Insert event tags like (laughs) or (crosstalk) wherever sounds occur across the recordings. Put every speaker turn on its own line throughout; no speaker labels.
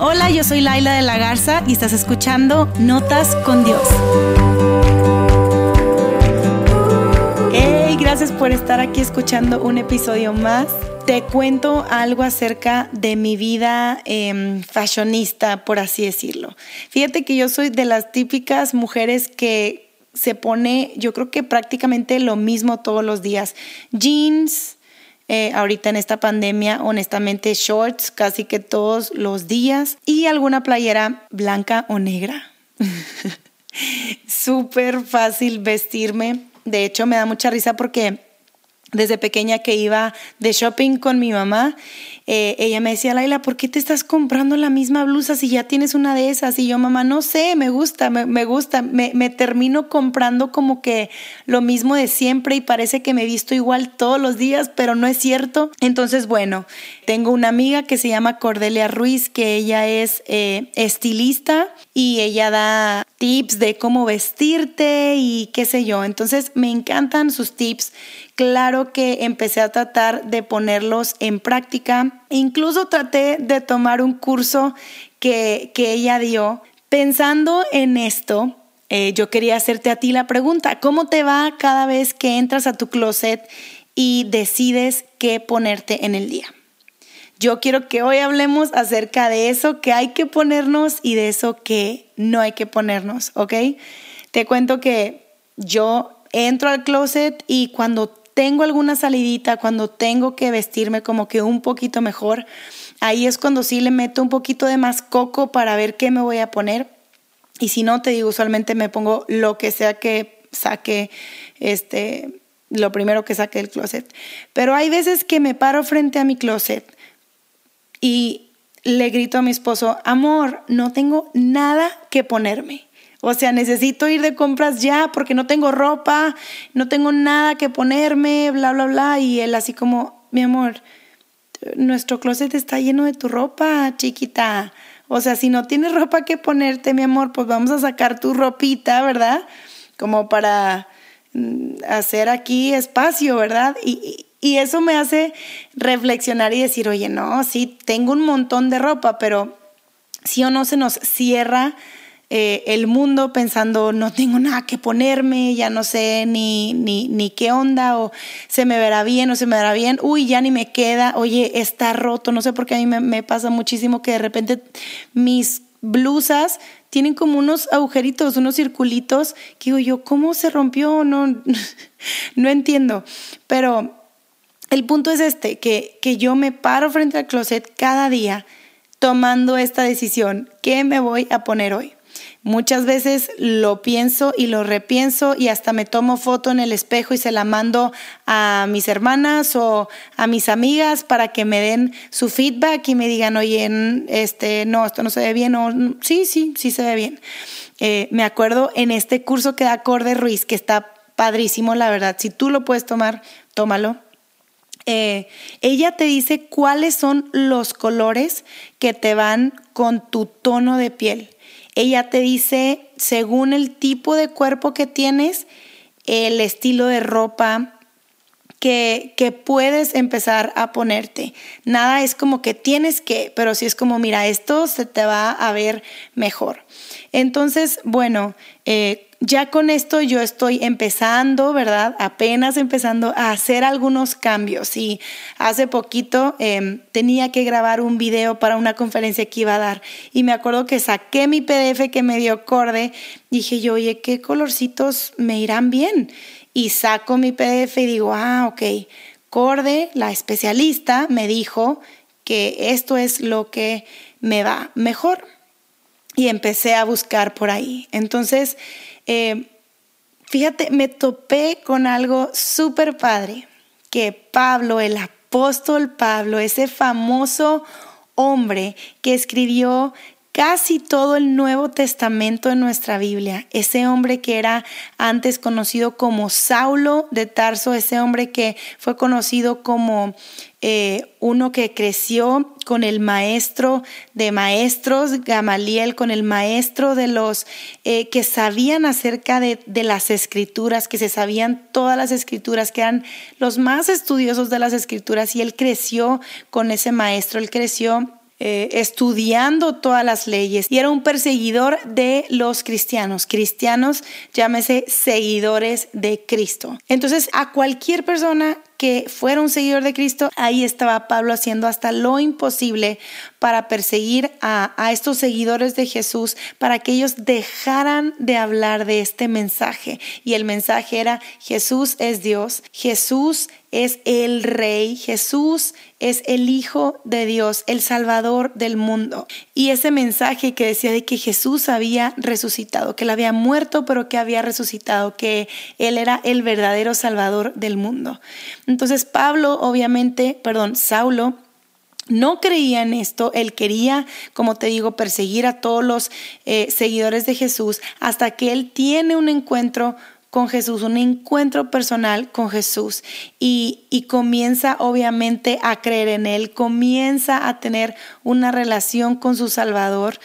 Hola, yo soy Laila de la Garza y estás escuchando Notas con Dios. Hey, gracias por estar aquí escuchando un episodio más. Te cuento algo acerca de mi vida eh, fashionista, por así decirlo. Fíjate que yo soy de las típicas mujeres que se pone, yo creo que prácticamente lo mismo todos los días. Jeans, eh, ahorita en esta pandemia, honestamente, shorts casi que todos los días y alguna playera blanca o negra. (laughs) Súper fácil vestirme. De hecho, me da mucha risa porque desde pequeña que iba de shopping con mi mamá, eh, ella me decía, Laila, ¿por qué te estás comprando la misma blusa si ya tienes una de esas? Y yo, mamá, no sé, me gusta, me, gusta, me, me, termino comprando como que lo mismo de siempre y parece que me visto igual todos los días, pero no es cierto. Entonces, bueno, tengo una amiga que se llama Cordelia Ruiz, que ella es eh, estilista y ella da tips de cómo vestirte y qué sé yo. Entonces, me encantan sus tips claro que empecé a tratar de ponerlos en práctica. Incluso traté de tomar un curso que, ella dio. Pensando en esto, eh, yo quería hacerte a ti la pregunta, ¿cómo te va cada vez que entras a tu closet y decides qué ponerte en el día? Yo quiero que hoy hablemos acerca de eso que hay que ponernos y de eso que no hay que ponernos, ¿ok? Te cuento que yo entro al closet y cuando tengo alguna salidita, cuando tengo que vestirme como que un poquito mejor, ahí es cuando sí le meto un poquito de más coco para ver qué me voy a poner. Y si no, te digo, usualmente me pongo lo que sea que saque, este, lo primero que saque del closet. Pero hay veces que me paro frente a mi closet y le grito a mi esposo, amor, no tengo nada que ponerme. O sea, necesito ir de compras ya porque no tengo ropa, no tengo nada que ponerme, bla, bla, bla. Y él así como, mi amor, nuestro closet está lleno de tu ropa, chiquita. O sea, si no tienes ropa que ponerte, mi amor, pues vamos a sacar tu ropita, ¿verdad? Como para mm, hacer aquí espacio, ¿verdad? Y, y eso me hace reflexionar y decir, oye, no, sí, tengo un montón de ropa, pero sí o no se nos cierra eh, el mundo pensando no tengo nada que ponerme, ya no sé ni, ni, ni qué onda, o se me verá bien o se me verá bien, uy, ya ni me queda, oye, está roto, no sé por qué a mí me, me pasa muchísimo que de repente mis blusas tienen como unos agujeritos, unos circulitos, que digo yo, ¿cómo se rompió? No, (laughs) no entiendo, pero el punto es este, que, que yo me paro frente al closet cada día tomando esta decisión, ¿qué me voy a poner hoy? Muchas veces lo pienso y lo repienso y hasta me tomo foto en el espejo y se la mando a mis hermanas o a mis amigas para que me den su feedback y me digan, oye, este, no, esto no se ve bien o sí, sí, sí se ve bien. Eh, me acuerdo en este curso que da Corde Ruiz, que está padrísimo, la verdad. Si tú lo puedes tomar, tómalo. Eh, ella te dice cuáles son los colores que te van con tu tono de piel. Ella te dice, según el tipo de cuerpo que tienes, el estilo de ropa que, que, puedes empezar a ponerte. Nada es como que tienes que, pero sí es como, mira, esto se te va a ver mejor. Entonces, bueno, eh, ya con esto yo estoy empezando, ¿verdad? Apenas empezando a hacer algunos cambios. Y hace poquito em, tenía que grabar un video para una conferencia que iba a dar. Y me acuerdo que saqué mi PDF que me dio Corde. Dije yo, oye, ¿qué colorcitos me irán bien? Y saco mi PDF y digo, ah, ok. Corde, la especialista, me dijo que esto es lo que me va mejor. Y empecé a buscar por ahí. Entonces, eh, fíjate, me topé con algo súper padre, que Pablo, el apóstol Pablo, ese famoso hombre que escribió casi todo el Nuevo Testamento en nuestra Biblia. Ese hombre que era antes conocido como Saulo de Tarso, ese hombre que fue conocido como eh, uno que creció con el maestro de maestros, Gamaliel, con el maestro de los eh, que sabían acerca de, de, las escrituras, que se sabían todas las escrituras, que eran los más estudiosos de las escrituras, y él creció con ese maestro, él creció eh, estudiando todas las leyes y era un perseguidor de los cristianos. Cristianos, llámese seguidores de Cristo. Entonces, a cualquier persona que fuera un seguidor de Cristo, ahí estaba Pablo haciendo hasta lo imposible para perseguir a, a, estos seguidores de Jesús, para que ellos dejaran de hablar de este mensaje. Y el mensaje era, Jesús es Dios, Jesús es el Rey, Jesús es el Hijo de Dios, el Salvador del mundo. Y ese mensaje que decía de que Jesús había resucitado, que él había muerto, pero que había resucitado, que él era el verdadero Salvador del mundo. Entonces Pablo, obviamente, perdón, Saulo, no creía en esto, él quería, como te digo, perseguir a todos los eh, seguidores de Jesús hasta que él tiene un encuentro con Jesús, un encuentro personal con Jesús y, y, comienza obviamente a creer en Él, comienza a tener una relación con su Salvador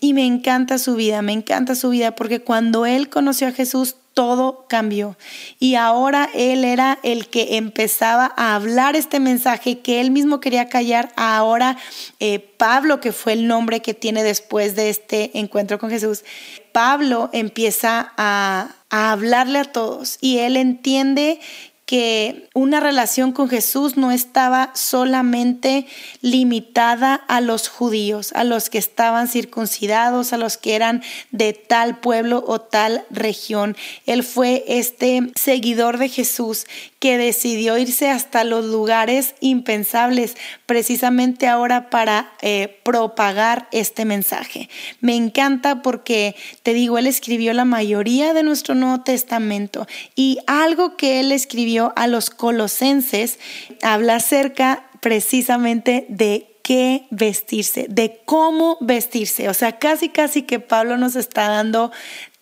y me encanta su vida, me encanta su vida porque cuando Él conoció a Jesús, todo cambió. Y ahora él era el que empezaba a hablar este mensaje que él mismo quería callar. Ahora eh, Pablo, que fue el nombre que tiene después de este encuentro con Jesús, Pablo empieza a, a hablarle a todos y él entiende que una relación con Jesús no estaba solamente limitada a los judíos, a los que estaban circuncidados, a los que eran de tal pueblo o tal región. Él fue este seguidor de Jesús que decidió irse hasta los lugares impensables precisamente ahora para eh, propagar este mensaje. Me encanta porque, te digo, él escribió la mayoría de nuestro Nuevo Testamento y algo que él escribió a los colosenses habla acerca precisamente de qué vestirse, de cómo vestirse. O sea, casi, casi que Pablo nos está dando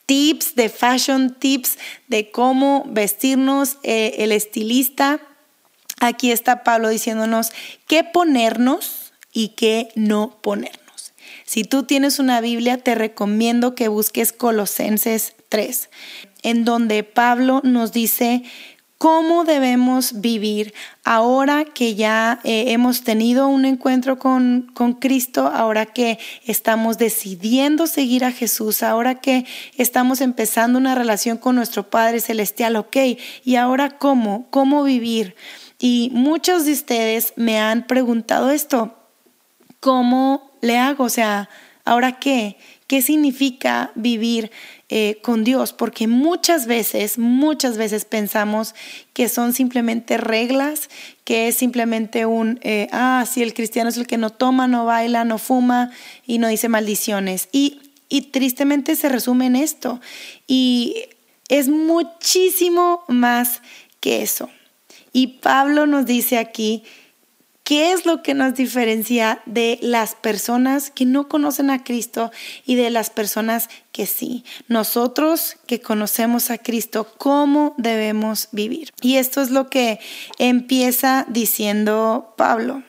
tips de fashion, tips de cómo vestirnos, eh, el estilista. Aquí está Pablo diciéndonos qué ponernos y qué no ponernos. Si tú tienes una Biblia, te recomiendo que busques Colosenses 3, en donde Pablo nos dice cómo debemos vivir ahora que ya eh, hemos tenido un encuentro con, con Cristo, ahora que estamos decidiendo seguir a Jesús, ahora que estamos empezando una relación con nuestro Padre Celestial, ok, y ahora cómo, cómo vivir. Y muchos de ustedes me han preguntado esto, ¿cómo le hago? O sea, ¿ahora qué? ¿Qué significa vivir eh, con Dios? Porque muchas veces, muchas veces pensamos que son simplemente reglas, que es simplemente un, eh, ah, si el cristiano es el que no toma, no baila, no fuma y no dice maldiciones. Y, y tristemente se resume en esto. Y es muchísimo más que eso. Y Pablo nos dice aquí ¿Qué es lo que nos diferencia de las personas que no conocen a Cristo y de las personas que sí? Nosotros que conocemos a Cristo, ¿cómo debemos vivir? Y esto es lo que empieza diciendo Pablo.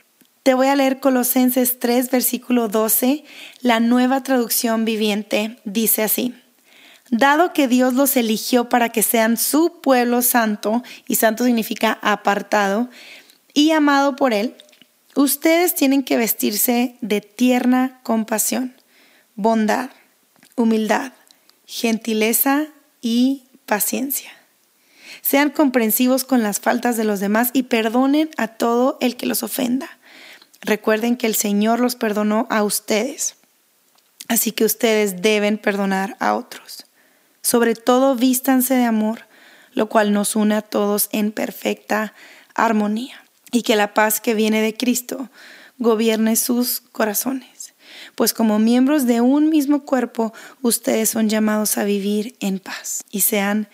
Te voy a leer Colosenses 3, versículo 12. La nueva traducción viviente dice así. Dado que Dios los eligió para que sean su pueblo santo, y santo significa apartado, y amado por Él, Ustedes tienen que vestirse de tierna compasión, bondad, humildad, gentileza y paciencia. Sean comprensivos con las faltas de los demás y perdonen a todo el que los ofenda. Recuerden que el Señor los perdonó a ustedes, así que ustedes deben perdonar a otros. Sobre todo vístanse de amor, lo cual nos une a todos en perfecta armonía y que la paz que viene de Cristo gobierne sus corazones. Pues como miembros de un mismo cuerpo, ustedes son llamados a vivir en paz y sean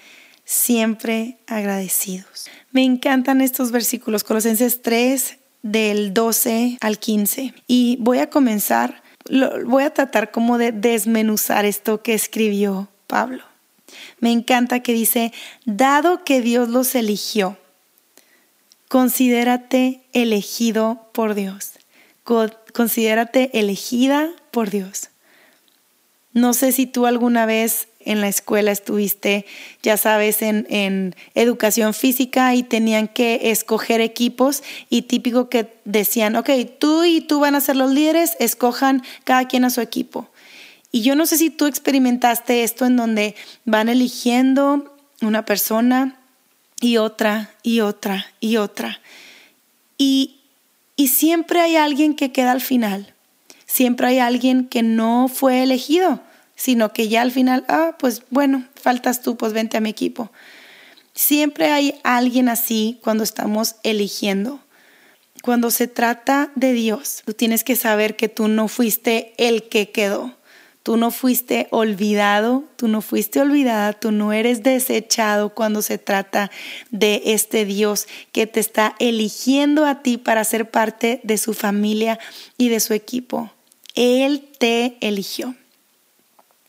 siempre agradecidos. Me encantan estos versículos, Colosenses 3, del 12 al 15. Y voy a comenzar, voy a tratar como de desmenuzar esto que escribió Pablo. Me encanta que dice, dado que Dios los eligió Considérate elegido por Dios. Considérate elegida por Dios. No sé si tú alguna vez en la escuela estuviste, ya sabes, en, en, educación física y tenían que escoger equipos y típico que decían, ok, tú y tú van a ser los líderes, escojan cada quien a su equipo. Y yo no sé si tú experimentaste esto en donde van eligiendo una persona y otra y otra y otra. Y, y siempre hay alguien que queda al final. Siempre hay alguien que no fue elegido, sino que ya al final, ah, pues bueno, faltas tú, pues vente a mi equipo. Siempre hay alguien así cuando estamos eligiendo. Cuando se trata de Dios, tú tienes que saber que tú no fuiste el que quedó. Tú no fuiste olvidado, tú no fuiste olvidada, tú no eres desechado cuando se trata de este Dios que te está eligiendo a ti para ser parte de su familia y de su equipo. Él te eligió.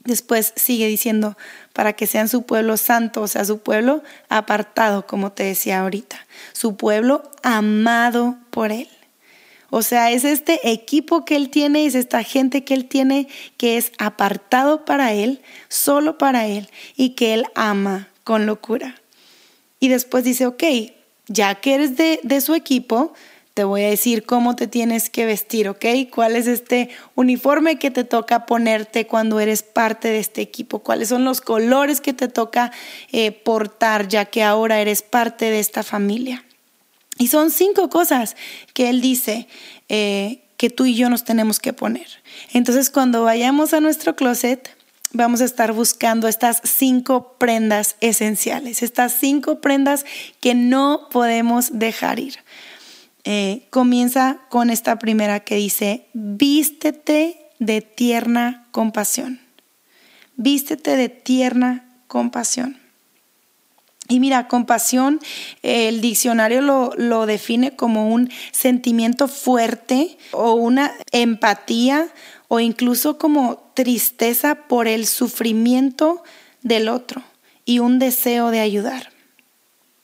Después sigue diciendo, para que sean su pueblo santo, o sea, su pueblo apartado, como te decía ahorita, su pueblo amado por Él. O sea, es este equipo que Él tiene, es esta gente que Él tiene que es apartado para Él, solo para Él, y que Él ama con locura. Y después dice, ok, ya que eres de, de su equipo, te voy a decir cómo te tienes que vestir, ¿ok? ¿Cuál es este uniforme que te toca ponerte cuando eres parte de este equipo? ¿Cuáles son los colores que te toca eh, portar ya que ahora eres parte de esta familia? Y son cinco cosas que él dice eh, que tú y yo nos tenemos que poner. Entonces cuando vayamos a nuestro closet, vamos a estar buscando estas cinco prendas esenciales, estas cinco prendas que no podemos dejar ir. Eh, comienza con esta primera que dice, vístete de tierna compasión. Vístete de tierna compasión. Y mira, compasión, el diccionario lo, define como un sentimiento fuerte o una empatía o incluso como tristeza por el sufrimiento del otro y un deseo de ayudar.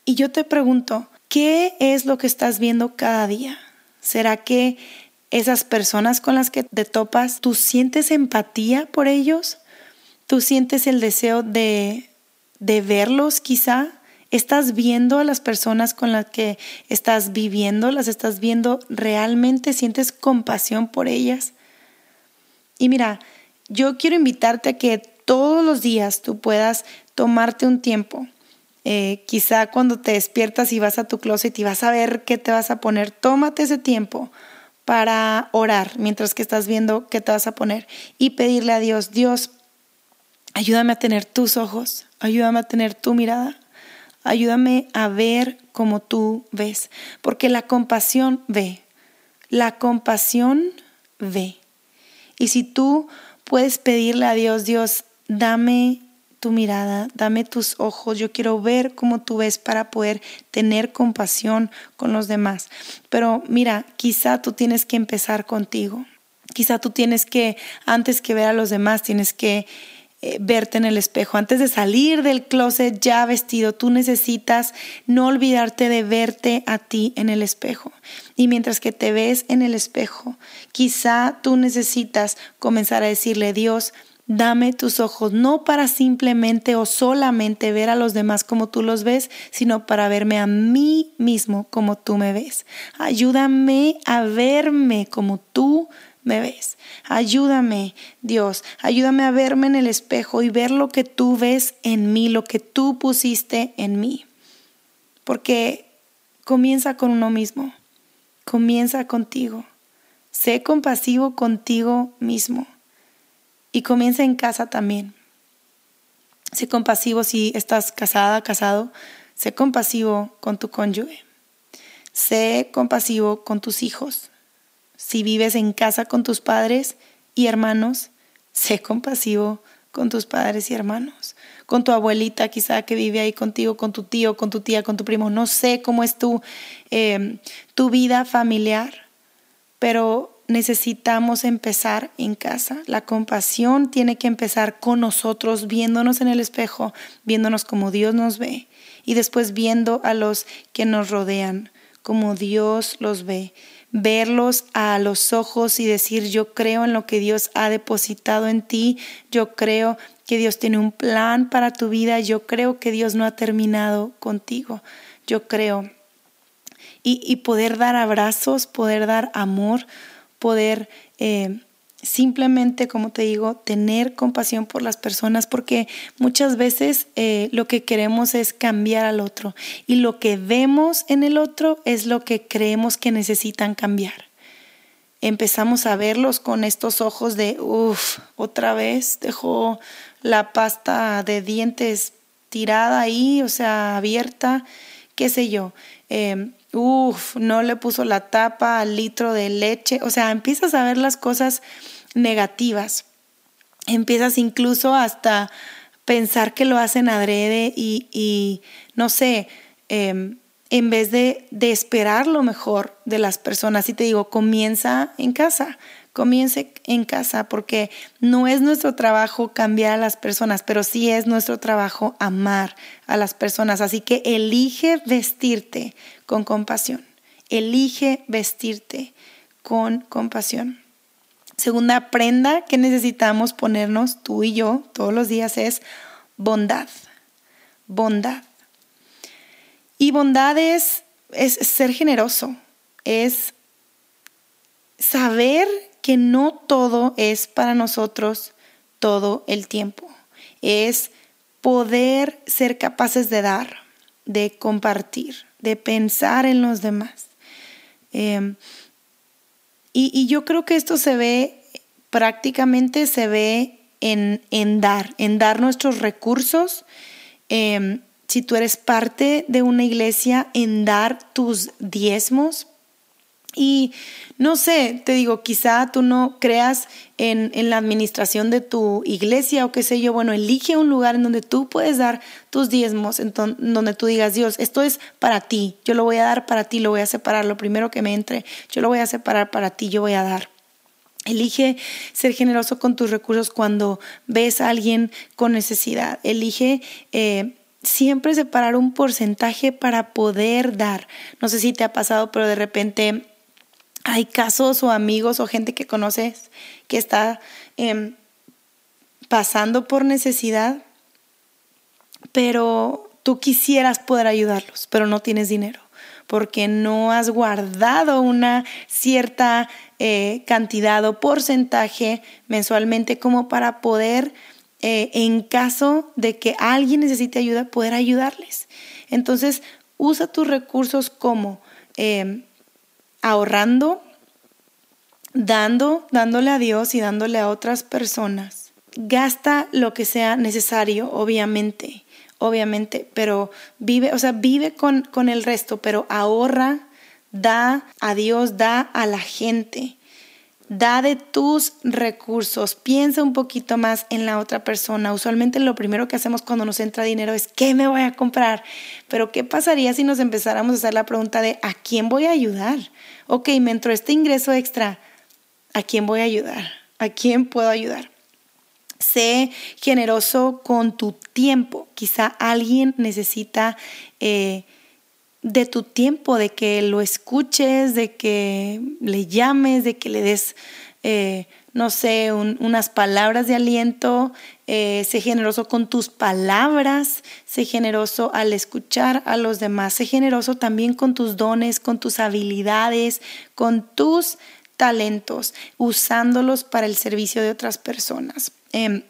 Y yo te pregunto, ¿qué es lo que estás viendo cada día? ¿Será que esas personas con las que te topas, tú sientes empatía por ellos? ¿Tú sientes el deseo de, de verlos quizá? ¿Estás viendo a las personas con las que estás viviendo? ¿Las estás viendo realmente? ¿Sientes compasión por ellas? Y mira, yo quiero invitarte a que todos los días tú puedas tomarte un tiempo. Eh, quizá cuando te despiertas y vas a tu closet y vas a ver qué te vas a poner, tómate ese tiempo para orar mientras que estás viendo qué te vas a poner y pedirle a Dios, Dios, ayúdame a tener tus ojos, ayúdame a tener tu mirada, Ayúdame a ver como tú ves, porque la compasión ve, la compasión ve. Y si tú puedes pedirle a Dios, Dios, dame tu mirada, dame tus ojos, yo quiero ver cómo tú ves para poder tener compasión con los demás. Pero mira, quizá tú tienes que empezar contigo. Quizá tú tienes que, antes que ver a los demás, tienes que eh, verte en el espejo. Antes de salir del closet ya vestido, tú necesitas no olvidarte de verte a ti en el espejo. Y mientras que te ves en el espejo, quizá tú necesitas comenzar a decirle, Dios, Dame tus ojos, no para simplemente o solamente ver a los demás como tú los ves, sino para verme a mí mismo como tú me ves. Ayúdame a verme como tú me. Ayúdame, Dios, ayúdame a verme en el espejo y ver lo que tú ves en mí, lo que tú pusiste en mí. Porque comienza con uno mismo, comienza contigo. Sé compasivo contigo mismo y comienza en casa también. Sé compasivo si estás casada, casado. Sé compasivo con tu cónyuge. Sé compasivo con tus hijos. Si vives en casa con tus padres y hermanos, sé compasivo con tus padres y hermanos, con tu abuelita quizá que vive ahí contigo, con tu tío, con tu tía, con tu primo. No sé cómo es tu, em, tu vida familiar, pero necesitamos empezar en casa. La compasión tiene que empezar con nosotros, viéndonos en el espejo, viéndonos como Dios nos ve y después viendo a los que nos rodean como Dios los ve verlos a los ojos y decir, yo creo en lo que Dios ha depositado en ti, yo creo que Dios tiene un plan para tu vida. Yo creo que Dios no ha terminado contigo. Yo creo. Y, poder dar abrazos, poder dar amor, poder eh, simplemente, como te digo, tener compasión por las personas, porque muchas veces eh, lo que queremos es cambiar al otro y lo que vemos en el otro es lo que creemos que necesitan cambiar empezamos a verlos con estos ojos de, uff, otra vez dejó la pasta de dientes tirada ahí, o sea, abierta, qué sé yo. Eh, uff, no le puso la tapa al litro de leche. O sea, empiezas a ver las cosas negativas. Empiezas incluso hasta pensar que lo hacen adrede y, y no sé, eh, en vez de, de, esperar lo mejor de las personas. Y te digo, comienza en casa, comience en casa, porque no es nuestro trabajo cambiar a las personas, pero sí es nuestro trabajo amar a las personas. Así que elige vestirte con compasión, elige vestirte con compasión. Segunda prenda que necesitamos ponernos tú y yo todos los días es bondad, bondad. Y bondad es, ser generoso, es saber que no todo es para nosotros todo el tiempo. Es poder ser capaces de dar, de compartir, de pensar en los demás. Em, y, yo creo que esto se ve, prácticamente se ve en, en dar, en dar nuestros recursos, em, si tú eres parte de una iglesia, en dar tus diezmos. Y no sé, te digo, quizá tú no creas en, la administración de tu iglesia o qué sé yo, bueno, elige un lugar en donde tú puedes dar tus diezmos, en donde tú digas, Dios, esto es para ti, yo lo voy a dar para ti, lo voy a separar, lo primero que me entre, yo lo voy a separar para ti, yo voy a dar. Elige ser generoso con tus recursos cuando ves a alguien con necesidad. Elige eh, siempre separar un porcentaje para poder dar. No sé si te ha pasado, pero de repente hay casos o amigos o gente que conoces que está em, pasando por necesidad, pero tú quisieras poder ayudarlos, pero no tienes dinero porque no has guardado una cierta eh, cantidad o porcentaje mensualmente como para poder eh, en caso de que alguien necesite ayuda, poder ayudarles. Entonces, usa tus recursos como eh, ahorrando, dando, dándole a Dios y dándole a otras personas. Gasta lo que sea necesario, obviamente, obviamente, pero vive, o sea, vive con, con el resto, pero ahorra, da a Dios, da a la gente. Da de tus recursos, piensa un poquito más en la otra persona. Usualmente lo primero que hacemos cuando nos entra dinero es ¿qué me voy a comprar? Pero ¿qué pasaría si nos empezáramos a hacer la pregunta de ¿a quién voy a ayudar? Ok, me entró este ingreso extra, ¿a quién voy a ayudar? ¿A quién puedo ayudar? Sé generoso con tu tiempo. Quizá alguien necesita... Eh, de tu tiempo, de que lo escuches, de que le llames, de que le des, eh, no sé, unas palabras de aliento. Eh, sé generoso con tus palabras, sé generoso al escuchar a los demás, sé generoso también con tus dones, con tus habilidades, con tus talentos, usándolos para el servicio de otras personas. Em,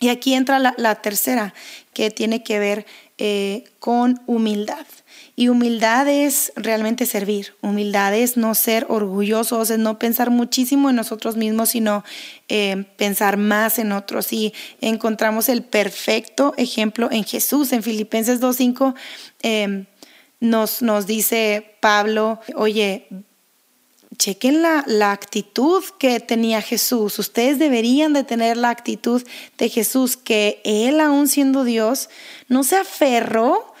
y aquí entra la, tercera, que tiene que ver eh, con humildad. Y humildad es realmente servir. Humildad es no ser orgullosos, es no pensar muchísimo en nosotros mismos, sino eh, pensar más en otros. Y encontramos el perfecto ejemplo en Jesús. En Filipenses 2.5 eh, nos, nos dice Pablo, oye, chequen la, la, actitud que tenía Jesús. Ustedes deberían de tener la actitud de Jesús, que Él, aún siendo Dios, no se aferró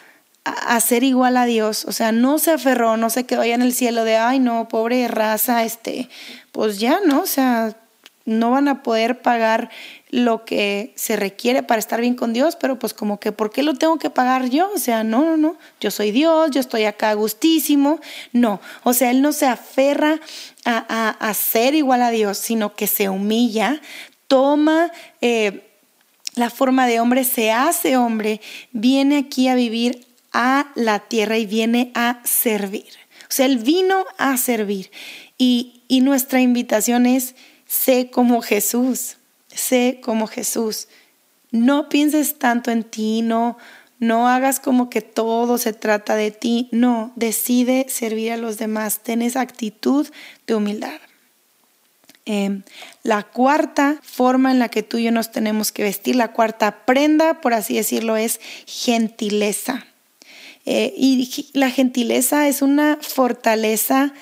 a, ser igual a Dios, o sea, no se aferró, no se quedó allá en el cielo de, ay, no, pobre raza, este, pues ya, ¿no? O sea, no van a poder pagar lo que se requiere para estar bien con Dios, pero pues como que, ¿por qué lo tengo que pagar yo? O sea, no, no, no, yo soy Dios, yo estoy acá gustísimo. No, o sea, Él no se aferra a, a, ser igual a Dios, sino que se humilla, toma... Eh, la forma de hombre, se hace hombre, viene aquí a vivir a la tierra y viene a servir. O sea, Él vino a servir. Y, y nuestra invitación es, sé como Jesús, sé como Jesús. No pienses tanto en ti, no, no hagas como que todo se trata de ti. No, decide servir a los demás. Ten esa actitud de humildad. Em, la cuarta forma en la que tú y yo nos tenemos que vestir, la cuarta prenda, por así decirlo, es gentileza. Eh, y la gentileza es una fortaleza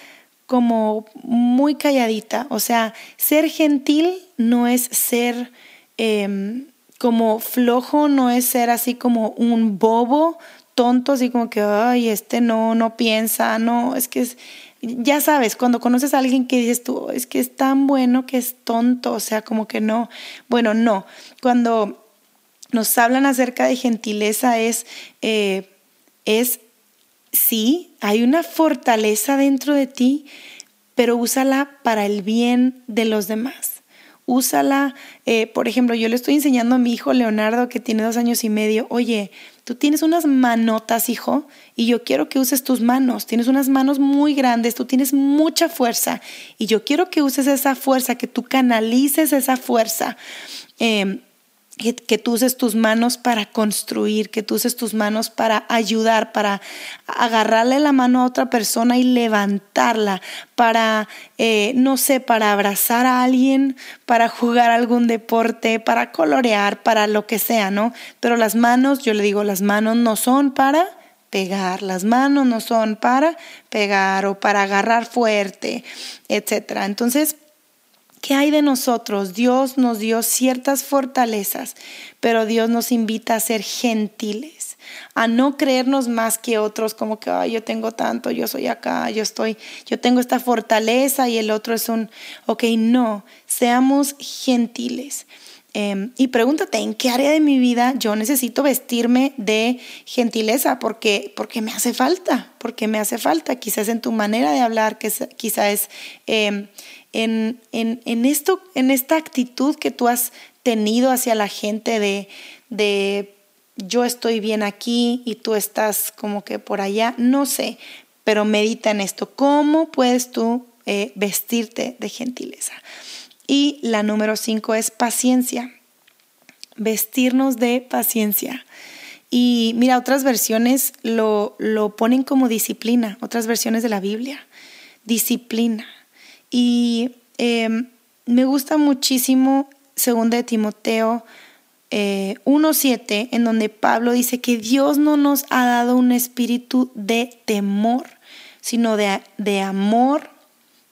como muy calladita. O sea, ser gentil no es ser em, como flojo, no es ser así como un bobo, tonto, así como que, ay, este no, no piensa, no, es que es ya sabes, cuando conoces a alguien que dices tú, es que es tan bueno que es tonto, o sea, como que no. Bueno, no. Cuando nos hablan acerca de gentileza es, eh, es, sí, hay una fortaleza dentro de ti, pero úsala para el bien de los demás úsala. Eh, por ejemplo, yo le estoy enseñando a mi hijo Leonardo, que tiene dos años y medio, oye, tú tienes unas manotas, hijo, y yo quiero que uses tus manos. Tienes unas manos muy grandes, tú tienes mucha fuerza, y yo quiero que uses esa fuerza, que tú canalices esa fuerza. Eh, que, tú uses tus manos para construir, que tú uses tus manos para ayudar, para agarrarle la mano a otra persona y levantarla, para, eh, no sé, para abrazar a alguien, para jugar algún deporte, para colorear, para lo que sea, ¿no? Pero las manos, yo le digo, las manos no son para pegar, las manos no son para pegar o para agarrar fuerte, etcétera. Entonces, ¿Qué hay de nosotros? Dios nos dio ciertas fortalezas, pero Dios nos invita a ser gentiles, a no creernos más que otros, como que Ay, yo tengo tanto, yo soy acá, yo estoy, yo tengo esta fortaleza y el otro es un, ok, no, seamos gentiles. Em, y pregúntate, ¿en qué área de mi vida yo necesito vestirme de gentileza? Porque, porque me hace falta, porque me hace falta. Quizás en tu manera de hablar, quizás es em, en, en, esto, en esta actitud que tú has tenido hacia la gente de, de yo estoy bien aquí y tú estás como que por allá, no sé, pero medita en esto. ¿Cómo puedes tú eh, vestirte de gentileza? Y la número cinco es paciencia. Vestirnos de paciencia. Y mira, otras versiones lo, lo ponen como disciplina, otras versiones de la Biblia. Disciplina. Y em, me gusta muchísimo, según de Timoteo 1.7, eh, en donde Pablo dice que Dios no nos ha dado un espíritu de temor, sino de, de amor,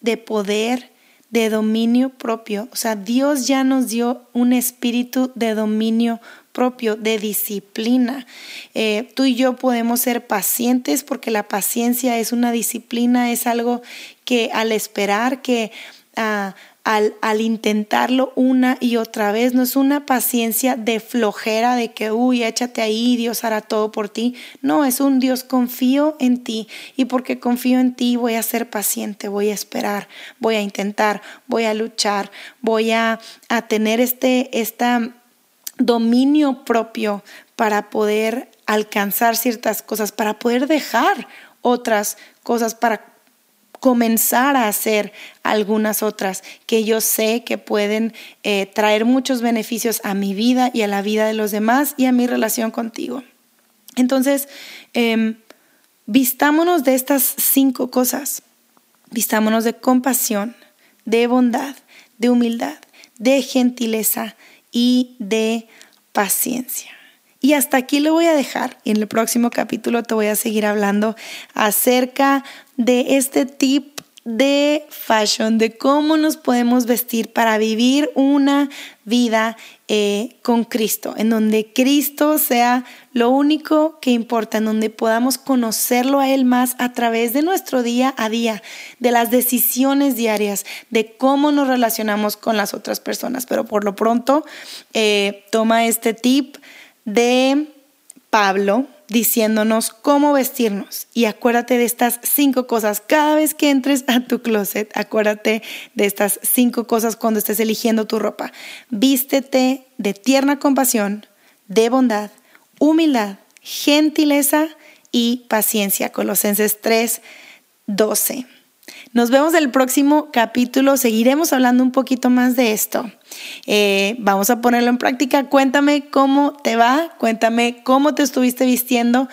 de poder, de dominio propio. O sea, Dios ya nos dio un espíritu de dominio propio, de disciplina. Eh, tú y yo podemos ser pacientes porque la paciencia es una disciplina, es algo que al esperar, que ah, al, al, intentarlo una y otra vez, no es una paciencia de flojera, de que, uy, échate ahí, Dios hará todo por ti. No, es un Dios, confío en ti y porque confío en ti voy a ser paciente, voy a esperar, voy a intentar, voy a luchar, voy a, a tener este, esta dominio propio para poder alcanzar ciertas cosas, para poder dejar otras cosas, para comenzar a hacer algunas otras que yo sé que pueden eh, traer muchos beneficios a mi vida y a la vida de los demás y a mi relación contigo. Entonces, em, vistámonos de estas cinco cosas. Vistámonos de compasión, de bondad, de humildad, de gentileza, y de paciencia. Y hasta aquí lo voy a dejar. En el próximo capítulo te voy a seguir hablando acerca de este tip de fashion, de cómo nos podemos vestir para vivir una vida eh, con Cristo, en donde Cristo sea lo único que importa, en donde podamos conocerlo a Él más a través de nuestro día a día, de las decisiones diarias, de cómo nos relacionamos con las otras personas. Pero por lo pronto, eh, toma este tip de Pablo diciéndonos cómo vestirnos. Y acuérdate de estas cinco cosas. Cada vez que entres a tu closet, acuérdate de estas cinco cosas cuando estés eligiendo tu ropa. Vístete de tierna compasión, de bondad, humildad, gentileza y paciencia. Colosenses 3, 12. Nos vemos el próximo capítulo. Seguiremos hablando un poquito más de esto. Eh, vamos a ponerlo en práctica. Cuéntame cómo te va, cuéntame cómo te estuviste vistiendo.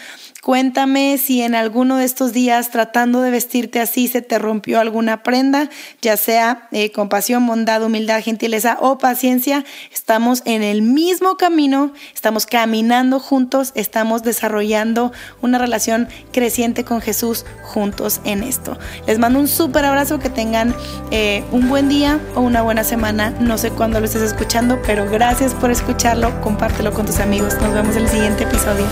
Cuéntame si en alguno de estos días tratando de vestirte así se te rompió alguna prenda, ya sea eh, compasión, bondad, humildad, gentileza o paciencia. Estamos en el mismo camino, estamos caminando juntos, estamos desarrollando una relación creciente con Jesús juntos en esto. Les mando un súper abrazo, que tengan eh, un buen día o una buena semana. No sé cuándo lo estés escuchando, pero gracias por escucharlo, compártelo con tus amigos. Nos vemos en el siguiente episodio.